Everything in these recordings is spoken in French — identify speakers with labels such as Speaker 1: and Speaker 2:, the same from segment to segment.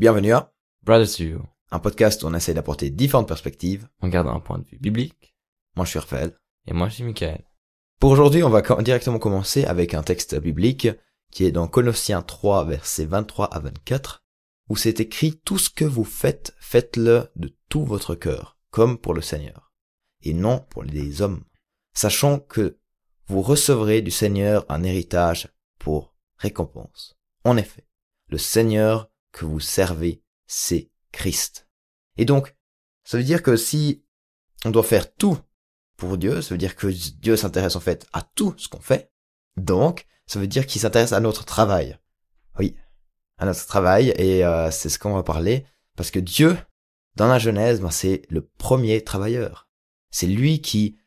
Speaker 1: Bienvenue à
Speaker 2: Brothers to You,
Speaker 1: un podcast où on essaie d'apporter différentes perspectives.
Speaker 2: en gardant un point de vue biblique.
Speaker 1: Moi, je suis Raphaël.
Speaker 2: Et moi, je suis Michael.
Speaker 1: Pour aujourd'hui, on va directement commencer avec un texte biblique qui est dans Colossiens 3, versets 23 à 24, où c'est écrit « Tout ce que vous faites, faites-le de tout votre cœur, comme pour le Seigneur, et non pour les hommes, sachant que vous recevrez du Seigneur un héritage pour récompense. En effet, le Seigneur que vous servez, c'est Christ. » Et donc, ça veut dire que si on doit faire tout pour Dieu, ça veut dire que Dieu s'intéresse en fait à tout ce qu'on fait. Donc, ça veut dire qu'il s'intéresse à notre travail. Oui, à notre travail, et euh, c'est ce qu'on va parler, parce que Dieu, dans la Genèse, ben, c'est le premier travailleur. C'est lui qui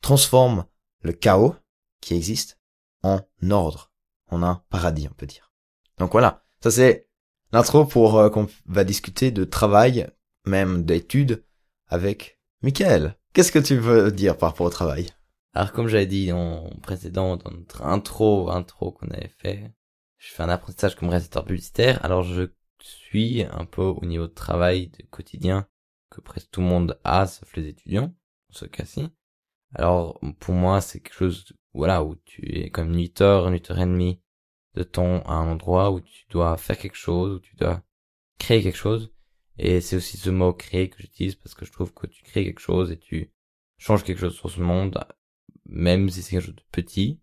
Speaker 1: transforme le chaos qui existe en ordre, en un paradis, on peut dire. Donc voilà, ça c'est l'intro pour euh, qu'on va discuter de travail, même d'études, avec Michael. Qu'est-ce que tu veux dire par rapport au travail?
Speaker 2: Alors, comme j'avais dit en précédent, dans notre intro, intro qu'on avait fait, je fais un apprentissage comme réalisateur publicitaire. Alors, je suis un peu au niveau de travail de quotidien que presque tout le monde a, sauf les étudiants, dans ce cas-ci. Alors, pour moi, c'est quelque chose, voilà, où tu es comme 8 heures, 8 heures et demie de temps à un endroit où tu dois faire quelque chose, où tu dois créer quelque chose. Et c'est aussi ce mot créer que j'utilise parce que je trouve que tu crées quelque chose et tu changes quelque chose sur ce monde, même si c'est quelque chose de petit,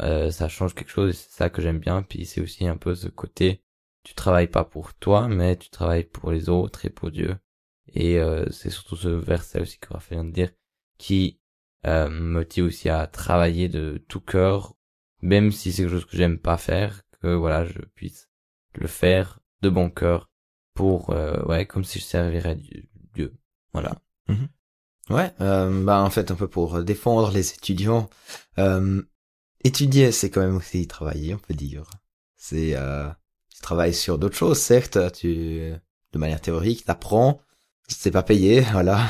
Speaker 2: euh, ça change quelque chose et c'est ça que j'aime bien. Puis c'est aussi un peu ce côté, tu travailles pas pour toi, mais tu travailles pour les autres et pour Dieu. Et euh, c'est surtout ce verset aussi que Raphaël vient de dire, qui euh, me motive aussi à travailler de tout cœur, même si c'est quelque chose que j'aime pas faire, que voilà, je puisse le faire de bon cœur pour, euh, ouais, comme si je servirais Dieu. Voilà.
Speaker 1: Ouais, euh, bah en fait un peu pour défendre les étudiants. Euh, étudier, c'est quand même aussi travailler, on peut dire. C'est euh, tu travailles sur d'autres choses, certes, tu de manière théorique, t'apprends, c'est pas payé, voilà.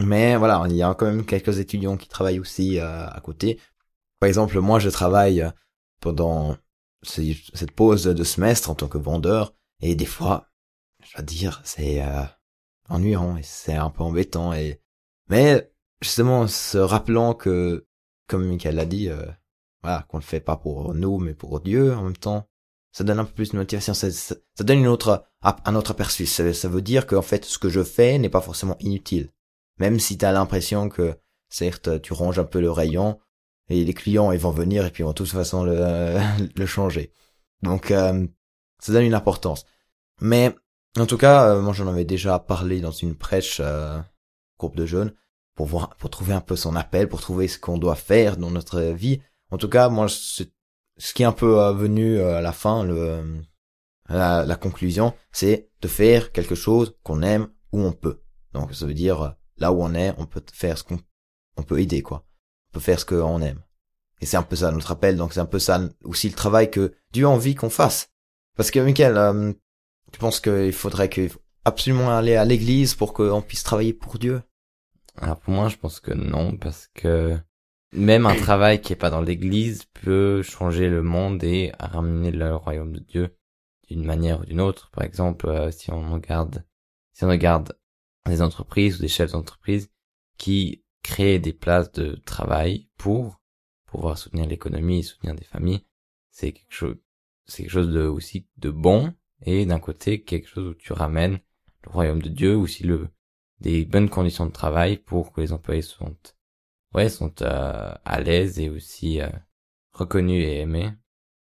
Speaker 1: Mais voilà, il y a quand même quelques étudiants qui travaillent aussi euh, à côté. Par exemple, moi, je travaille pendant cette pause de semestre en tant que vendeur, et des fois, je dois dire, c'est euh, ennuyant et c'est un peu embêtant et mais justement, se rappelant que, comme Michael l'a dit, euh, voilà, qu'on le fait pas pour nous, mais pour Dieu en même temps, ça donne un peu plus de motivation. Ça, donne une autre, un autre aperçu. Ça, veut dire qu'en fait, ce que je fais n'est pas forcément inutile. Même si tu as l'impression que, certes, tu ranges un peu le rayon, et les clients, ils vont venir et puis ils vont de toute façon le, le changer. Donc, euh, ça donne une importance. Mais, en tout cas, euh, moi j'en avais déjà parlé dans une prêche, euh, groupe de jeunes pour voir pour trouver un peu son appel pour trouver ce qu'on doit faire dans notre vie en tout cas moi c'est- ce qui est un peu euh, venu euh, à la fin le la, la conclusion c'est de faire quelque chose qu'on aime où on peut donc ça veut dire là où on est on peut faire ce qu'on on peut aider quoi peut faire ce qu'on aime. Et c'est un peu ça notre appel donc c'est un peu ça aussi le travail que Dieu a envie qu'on fasse. Parce que Michael euh, tu penses qu'il faudrait que absolument aller à l'église pour qu'on puisse travailler pour Dieu?
Speaker 2: Alors pour moi, je pense que non, parce que même un travail qui est pas dans l'église peut changer le monde et ramener le royaume de Dieu d'une manière ou d'une autre. Par exemple, euh, si on regarde, si on regarde des entreprises ou des chefs d'entreprise qui créent des places de travail pour pouvoir soutenir l'économie et soutenir des familles, c'est quelque chose, c'est quelque chose de aussi de bon et d'un côté quelque chose où tu ramènes le royaume de Dieu ou si le des bonnes conditions de travail pour que les employés sont ouais sont euh, à l'aise et aussi euh, reconnus et aimés.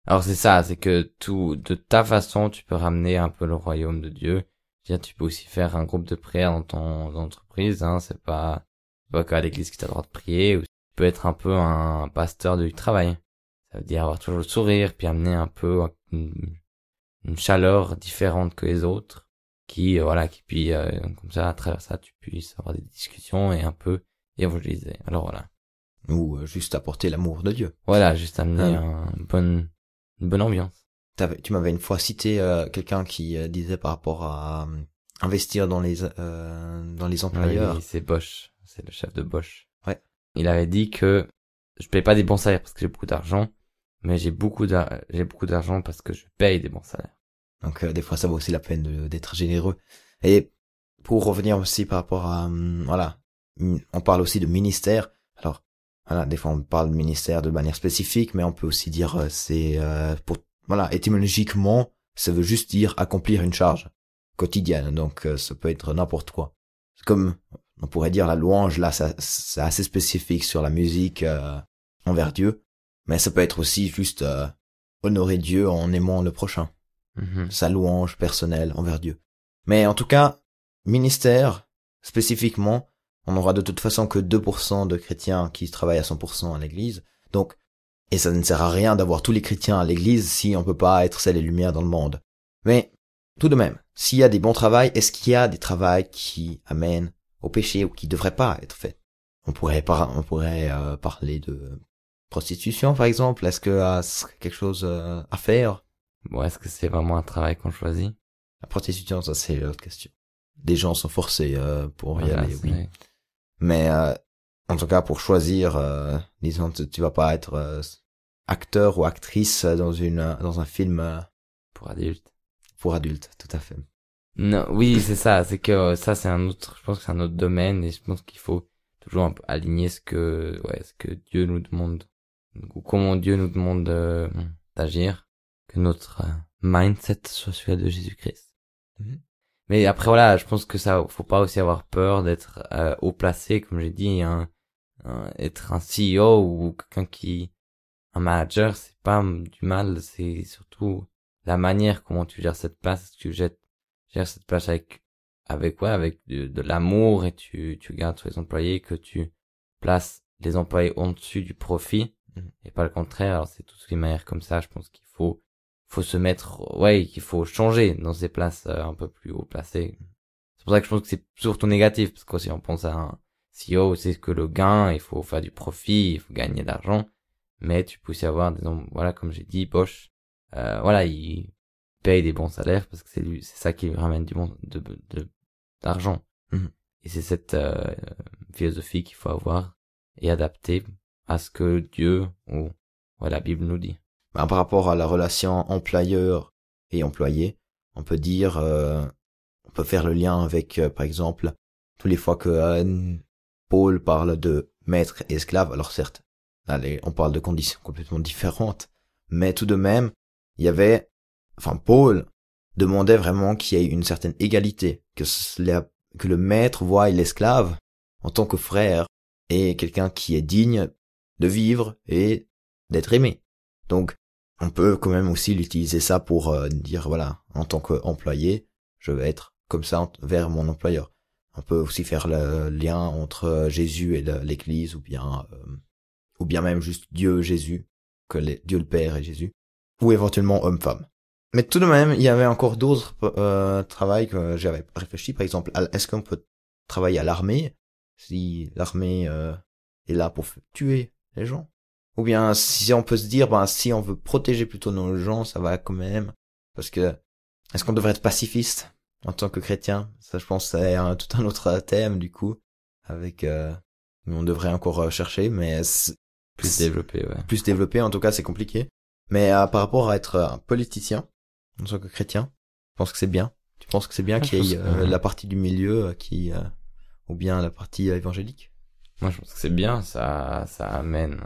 Speaker 2: Alors c'est ça, c'est que tout de ta façon tu peux ramener un peu le royaume de Dieu. Dire, tu peux aussi faire un groupe de prière dans ton entreprise, hein, c'est pas pas qu'à l'église que tu as le droit de prier, ou tu peux être un peu un pasteur du travail. Ça veut dire avoir toujours le sourire, puis amener un peu une, une chaleur différente que les autres qui euh, voilà qui puis euh, comme ça à travers ça tu puisses avoir des discussions et un peu évangéliser alors voilà
Speaker 1: ou euh, juste apporter l'amour de Dieu.
Speaker 2: voilà juste amener
Speaker 1: Ah.
Speaker 2: un bonne une bonne ambiance
Speaker 1: T'avais- tu m'avais une fois cité euh, quelqu'un qui disait par rapport à investir dans les euh, dans les employeurs.
Speaker 2: Oui, c'est Bosch c'est le chef de Bosch
Speaker 1: Ouais.
Speaker 2: il avait dit que je paye pas des bons salaires parce que j'ai beaucoup d'argent mais j'ai beaucoup d'ar- j'ai beaucoup d'argent parce que je paye des bons salaires
Speaker 1: Donc des fois ça vaut aussi la peine d'être généreux. Et pour revenir aussi par rapport à hum, voilà, on parle aussi de ministère. Alors voilà, des fois on parle de ministère de manière spécifique, mais on peut aussi dire euh, c'est euh, pour voilà étymologiquement ça veut juste dire accomplir une charge quotidienne. Donc euh, ça peut être n'importe quoi. Comme on pourrait dire la louange là, c'est assez spécifique sur la musique envers Dieu, mais ça peut être aussi juste honorer Dieu en aimant le prochain. Mm-hmm. Sa louange personnelle envers Dieu. Mais en tout cas, ministère, spécifiquement, on n'aura de toute façon que 2% de chrétiens qui travaillent à 100% à l'église. Donc, et ça ne sert à rien d'avoir tous les chrétiens à l'église si on peut pas être celle et lumière dans le monde. Mais, tout de même, s'il y a des bons travails, est-ce qu'il y a des travails qui amènent au péché ou qui devraient pas être faits? On pourrait, on pourrait euh, parler de prostitution, par exemple. Est-ce que euh, c'est quelque chose euh, à faire?
Speaker 2: Bon, est-ce que c'est vraiment un travail qu'on choisit?
Speaker 1: La prostitution, ça c'est l'autre question des gens sont forcés euh, pour y aller, oui. Mais euh, en tout cas, pour choisir, euh, disons, tu, tu vas pas être euh, acteur ou actrice dans une dans un film
Speaker 2: pour adultes.
Speaker 1: Pour adultes, tout à fait.
Speaker 2: Non, oui, c'est ça. C'est que ça, c'est un autre. Je pense que c'est un autre domaine et je pense qu'il faut toujours un peu aligner ce que, ouais, ce que Dieu nous demande ou comment Dieu nous demande d'agir, que notre mindset soit celui de Jésus-Christ. Mhm. Mais après voilà, je pense que ça, faut pas aussi avoir peur d'être euh, haut placé, comme j'ai dit, un, être un CEO ou quelqu'un qui, un manager, c'est pas du mal, c'est surtout la manière comment tu gères cette place, tu gères, gères cette place avec, avec ouais, avec de, l'amour et tu, tu gardes sur les employés, que tu places les employés au-dessus du profit et pas le contraire. Alors c'est toutes les manières comme ça, je pense qu'il faut faut se mettre, ouais, qu'il faut changer dans ces places euh, un peu plus haut placées. C'est pour ça que je pense que c'est surtout négatif, parce que si on pense à un CEO, c'est que le gain, il faut faire du profit, il faut gagner de l'argent, mais tu peux aussi avoir des voilà, comme j'ai dit, Bosch, euh, voilà, il paye des bons salaires parce que c'est lui, c'est ça qui lui ramène du bon, de, de, d'argent. Mhm. Et c'est cette euh, philosophie qu'il faut avoir et adapter à ce que Dieu ou ouais, la Bible nous dit.
Speaker 1: Ben, par rapport à la relation employeur et employé, on peut dire, euh, on peut faire le lien avec, euh, par exemple, tous les fois que euh, Paul parle de maître et esclave, alors certes, allez, on parle de conditions complètement différentes, mais tout de même, il y avait, enfin, Paul demandait vraiment qu'il y ait une certaine égalité, que, le maître voie l'esclave en tant que frère et quelqu'un qui est digne de vivre et d'être aimé. Donc, on peut quand même aussi l'utiliser ça pour euh, dire voilà, en tant qu'employé, je vais être comme ça vers mon employeur. On peut aussi faire le lien entre euh, Jésus et l'Église, ou bien euh, ou bien même juste Dieu Jésus, que Dieu le Père et Jésus, ou éventuellement homme-femme. Mais tout de même, il y avait encore d'autres euh, travails que j'avais réfléchi. Par exemple, est-ce qu'on peut travailler à l'armée? Si l'armée est là pour tuer les gens? Ou bien si on peut se dire, ben si on veut protéger plutôt nos gens, ça va quand même. Parce que est-ce qu'on devrait être pacifiste en tant que chrétien? Ça, je pense, c'est un, tout un autre thème du coup, avec euh, on devrait encore euh, chercher, mais
Speaker 2: plus développé, ouais.
Speaker 1: Plus développé, en tout cas, c'est compliqué. Mais euh, par rapport à être un politicien en tant que chrétien, je pense que c'est bien? Tu penses que c'est bien qu'il y ait euh, la partie du milieu qui, ou bien la partie évangélique?
Speaker 2: Moi, je pense que c'est bien. Ça, ça amène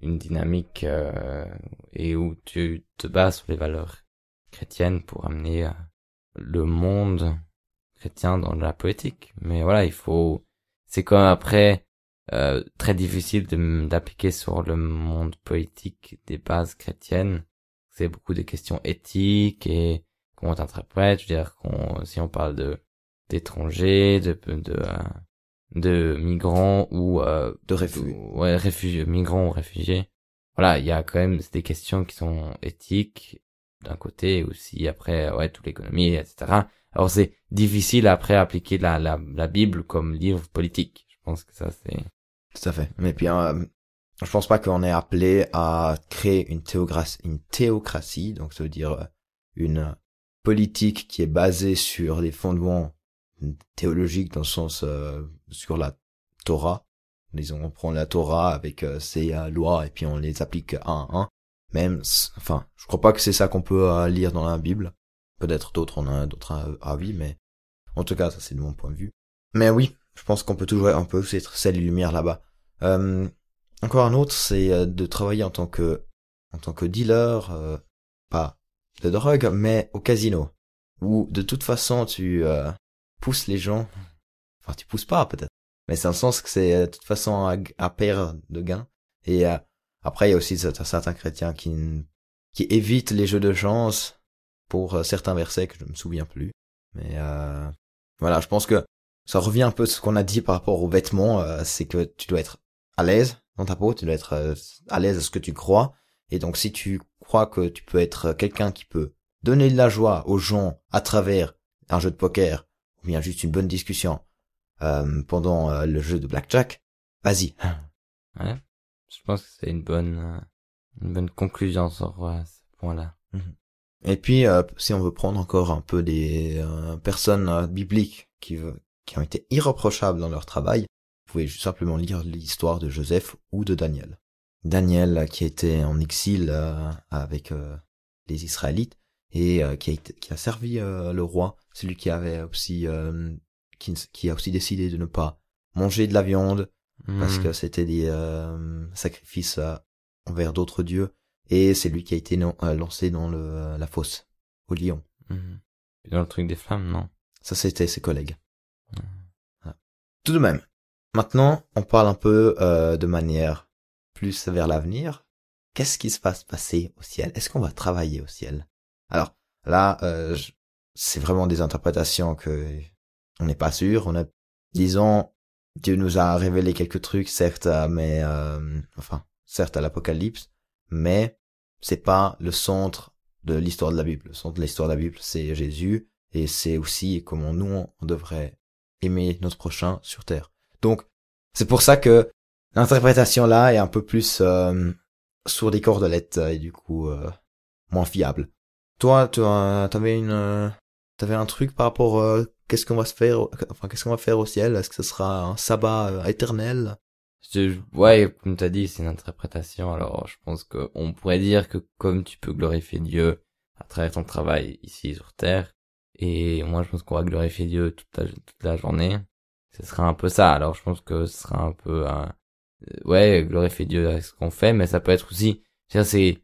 Speaker 2: une dynamique euh, et où tu te bases sur les valeurs chrétiennes pour amener euh, le monde chrétien dans la poétique. Mais voilà, il faut, c'est comme après euh, très difficile d'appliquer sur le monde poétique des bases chrétiennes. C'est beaucoup de questions éthiques et comment t'interprètes. Je veux dire, qu'on, si on parle de d'étrangers, de, de, de migrants ou euh,
Speaker 1: de réfugiés.
Speaker 2: Ouais, réfugiés, migrants ou réfugiés. Voilà, il y a quand même des questions qui sont éthiques d'un côté aussi après ouais toute l'économie etc. Alors c'est difficile après appliquer la, la la Bible comme livre politique. Je pense que ça c'est
Speaker 1: tout à fait. Mais puis euh, je pense pas qu'on est appelé à créer une théocratie, donc ça veut dire euh, une politique qui est basée sur des fondements théologique dans le sens euh, sur la Torah. Disons, on prend la Torah avec euh, ses euh, lois et puis on les applique un à un. Même, enfin, je crois pas que c'est ça qu'on peut lire dans la Bible. Peut-être d'autres en ont d'autres avis, mais en tout cas, ça c'est de mon point de vue. Mais oui, je pense qu'on peut toujours, aussi être celle et lumière là-bas. Encore un autre, c'est euh, de travailler en tant que, en tant que dealer, euh, pas de drogue, mais au casino, où de toute façon tu euh, pousses les gens, enfin tu pousses pas peut-être, mais c'est le sens que c'est de toute façon à, à perdre de gains. Et après, il y a aussi certains chrétiens qui qui évitent les jeux de chance pour certains versets que je me souviens plus. Mais voilà, je pense que ça revient un peu à ce qu'on a dit par rapport aux vêtements, euh, c'est que tu dois être à l'aise dans ta peau, tu dois être euh, à l'aise à ce que tu crois. Et donc si tu crois que tu peux être quelqu'un qui peut donner de la joie aux gens à travers un jeu de poker, ou bien juste une bonne discussion euh, pendant le jeu de blackjack, vas-y.
Speaker 2: Ouais, je pense que c'est une bonne une bonne conclusion sur ce point-là.
Speaker 1: Mhm. Et puis, si on veut prendre encore un peu des personnes bibliques qui, qui ont été irreprochables dans leur travail, vous pouvez simplement lire l'histoire de Joseph ou de Daniel. Daniel qui était en exil euh, avec euh, les Israélites et euh, qui, a qui a servi le roi, celui qui avait aussi qui, qui, a aussi décidé de ne pas manger de la viande parce hmm. que c'était des sacrifices envers d'autres dieux et c'est lui qui a été lancé dans le, la fosse au lion.
Speaker 2: Hmm. Dans le truc des flammes, non?
Speaker 1: Ça c'était ses collègues. Tout de même, maintenant, on parle un peu euh, de manière plus vers l'avenir. Qu'est-ce qui se va se passer au ciel? Est-ce qu'on va travailler au ciel? Alors là, euh, c'est vraiment des interprétations que on n'est pas sûr. On a, disons, Dieu nous a révélé quelques trucs, certes, euh, mais enfin, certes à l'Apocalypse, mais c'est pas le centre de l'histoire de la Bible. Le centre de l'histoire de la Bible, c'est Jésus, et c'est aussi comment nous on devrait aimer notre prochain sur Terre. Donc, c'est pour ça que l'interprétation là est un peu plus euh, sur des cordelettes et du coup euh, moins fiable. Toi, tu avais une, euh, t'avais un truc par rapport euh, qu'est-ce qu'on va se faire, enfin qu'est-ce qu'on va faire au ciel? Est-ce que ce sera un sabbat éternel?
Speaker 2: Ouais, comme t'as dit, c'est une interprétation. Alors, je pense qu'on pourrait dire que comme tu peux glorifier Dieu à travers ton travail ici sur Terre, et moi, je pense qu'on va glorifier Dieu toute la journée. Ce sera un peu ça. Alors, je pense que ce sera un peu, un... Euh, ouais, glorifier Dieu avec ce qu'on fait, mais ça peut être aussi, c'est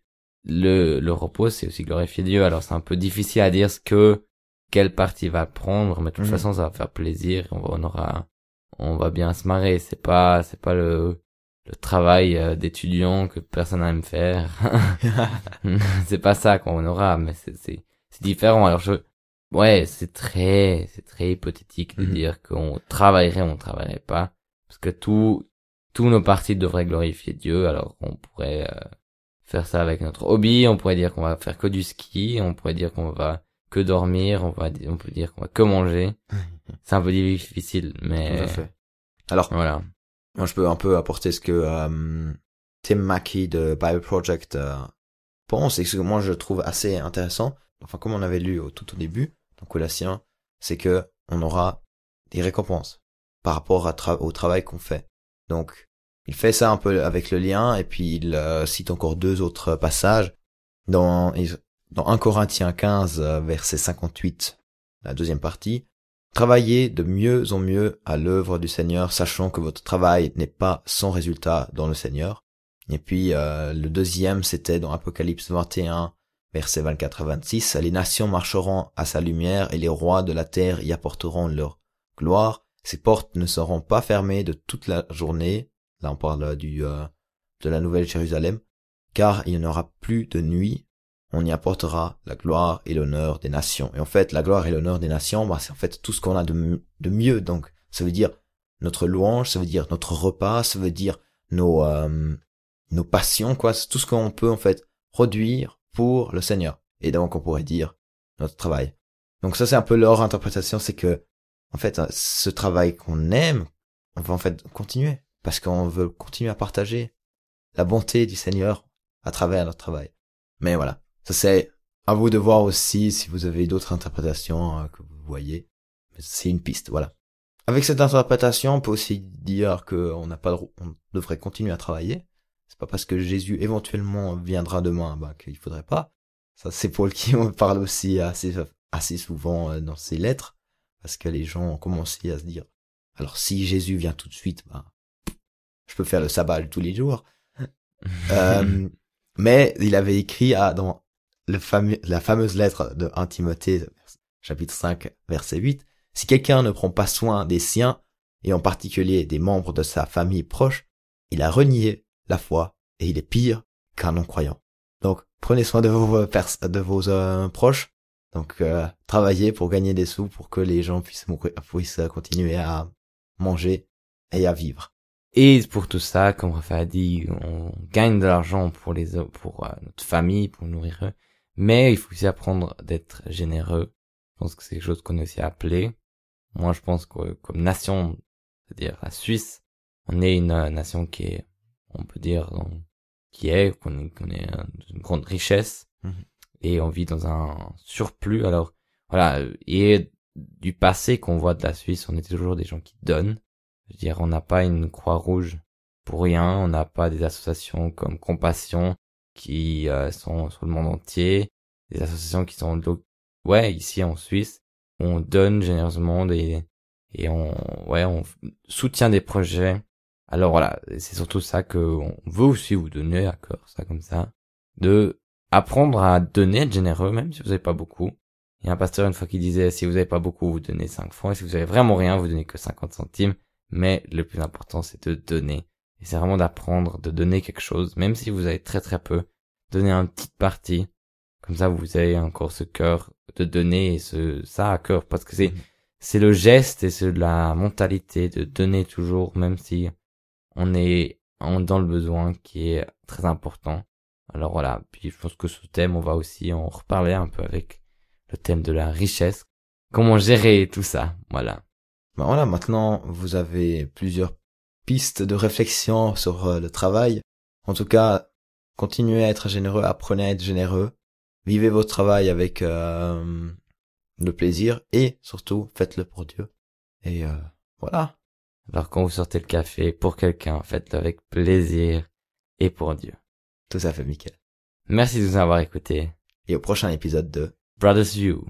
Speaker 2: le le repos, c'est aussi glorifier Dieu. Alors, c'est un peu difficile à dire ce que quelle partie va prendre, mais de toute mhm. façon, ça va faire plaisir. On, va, on aura, on va bien se marrer. C'est pas, c'est pas le le travail euh, d'étudiant que personne n'aime faire. c'est pas ça qu'on aura, mais c'est c'est c'est différent. Alors je Ouais, c'est très, c'est très hypothétique de mhm. dire qu'on travaillerait ou on travaillerait pas. Parce que tout, tous nos partis devraient glorifier Dieu, alors qu'on pourrait euh, faire ça avec notre hobby, on pourrait dire qu'on va faire que du ski, on pourrait dire qu'on va que dormir, on va, on peut dire qu'on va que manger. c'est un peu difficile, mais.
Speaker 1: Alors. Voilà. Moi, je peux un peu apporter ce que euh, Tim Mackey de Bible Project euh, pense et ce que moi je trouve assez intéressant. Enfin, comme on avait lu au, tout au début, Colossiens, c'est que on aura des récompenses par rapport au travail qu'on fait. Donc, il fait ça un peu avec le lien, et puis il euh, cite encore deux autres passages. Dans, dans 1 Corinthiens 15, euh, verset 58, la deuxième partie, Travaillez de mieux en mieux à l'œuvre du Seigneur, sachant que votre travail n'est pas sans résultat dans le Seigneur. Et puis euh, le deuxième, c'était dans Apocalypse 21, Versets 24 à 26, les nations marcheront à sa lumière et les rois de la terre y apporteront leur gloire. Ses portes ne seront pas fermées de toute la journée. Là, on parle du, euh, de la nouvelle Jérusalem. Car il n'y aura plus de nuit. On y apportera la gloire et l'honneur des nations. Et en fait, la gloire et l'honneur des nations, bah, c'est en fait tout ce qu'on a de, de mieux. Donc, ça veut dire notre louange, ça veut dire notre repas, ça veut dire nos, euh, nos passions, quoi. C'est tout ce qu'on peut, en fait, produire pour le Seigneur. Et donc on pourrait dire notre travail. Donc ça c'est un peu leur interprétation, c'est que en fait ce travail qu'on aime, on va en fait continuer parce qu'on veut continuer à partager la bonté du Seigneur à travers notre travail. Mais voilà, ça c'est à vous de voir aussi si vous avez d'autres interprétations euh, que vous voyez. C'est une piste, voilà. Avec cette interprétation, on peut aussi dire qu'on n'a pas, on devrait continuer à travailler, c'est pas parce que Jésus éventuellement viendra demain bah, qu'il faudrait pas. Ça, c'est Paul qui en parle aussi assez, assez souvent euh, dans ses lettres, parce que les gens ont commencé à se dire, alors si Jésus vient tout de suite, ben, je peux faire le sabbat tous les jours. euh, mais il avait écrit à, dans le fameux, la fameuse lettre de 1 Timothée, chapitre 5, verset 8, si quelqu'un ne prend pas soin des siens, et en particulier des membres de sa famille proche, il a renié la foi et il est pire qu'un non-croyant. Donc prenez soin de vos, euh, de vos euh, proches, donc euh, travaillez pour gagner des sous pour que les gens puissent, puissent continuer à manger et à vivre.
Speaker 2: Et pour tout ça, comme Raphaël a dit, on gagne de l'argent pour les pour notre famille, pour nourrir eux, mais il faut aussi apprendre d'être généreux. Je pense que c'est quelque chose qu'on est aussi appelé. Moi, je pense que comme nation, c'est-à-dire la Suisse, on est une nation qui est, on peut dire, qui est, qu'on est, qu'on est une grande richesse, mhm. et on vit dans un surplus. Alors, voilà, et du passé qu'on voit de la Suisse, on était toujours des gens qui donnent. Je veux dire, on n'a pas une croix rouge pour rien, on n'a pas des associations comme Compassion qui euh, sont sur le monde entier, des associations qui sont ouais ici en Suisse, on donne généreusement des et on ouais on soutient des projets. Alors voilà, c'est surtout ça que on veut aussi vous donner à cœur, ça comme ça, de apprendre à donner, être généreux même si vous n'avez pas beaucoup. Il y a un pasteur une fois qui disait si vous n'avez pas beaucoup, vous donnez 5 francs et si vous avez vraiment rien, vous donnez que 50 centimes. Mais le plus important, c'est de donner. Et c'est vraiment d'apprendre, de donner quelque chose, même si vous avez très très peu. Donner une petite partie. Comme ça, vous avez encore ce cœur de donner et ce, ça à cœur. Parce que c'est, mm c'est le geste et c'est la mentalité de donner toujours, même si on est dans le besoin qui est très important. Alors voilà, puis je pense que ce thème, on va aussi en reparler un peu avec le thème de la richesse. Comment gérer tout ça, voilà.
Speaker 1: Ben voilà, maintenant vous avez plusieurs pistes de réflexion sur euh, le travail. En tout cas, continuez à être généreux, apprenez à être généreux. Vivez votre travail avec euh, le plaisir et surtout faites-le pour Dieu. Et euh, voilà.
Speaker 2: Alors quand vous sortez le café pour quelqu'un, faites-le avec plaisir et pour Dieu.
Speaker 1: Tout à fait, Michael.
Speaker 2: Merci de nous avoir écoutés.
Speaker 1: Et au prochain épisode de
Speaker 2: Brothers View.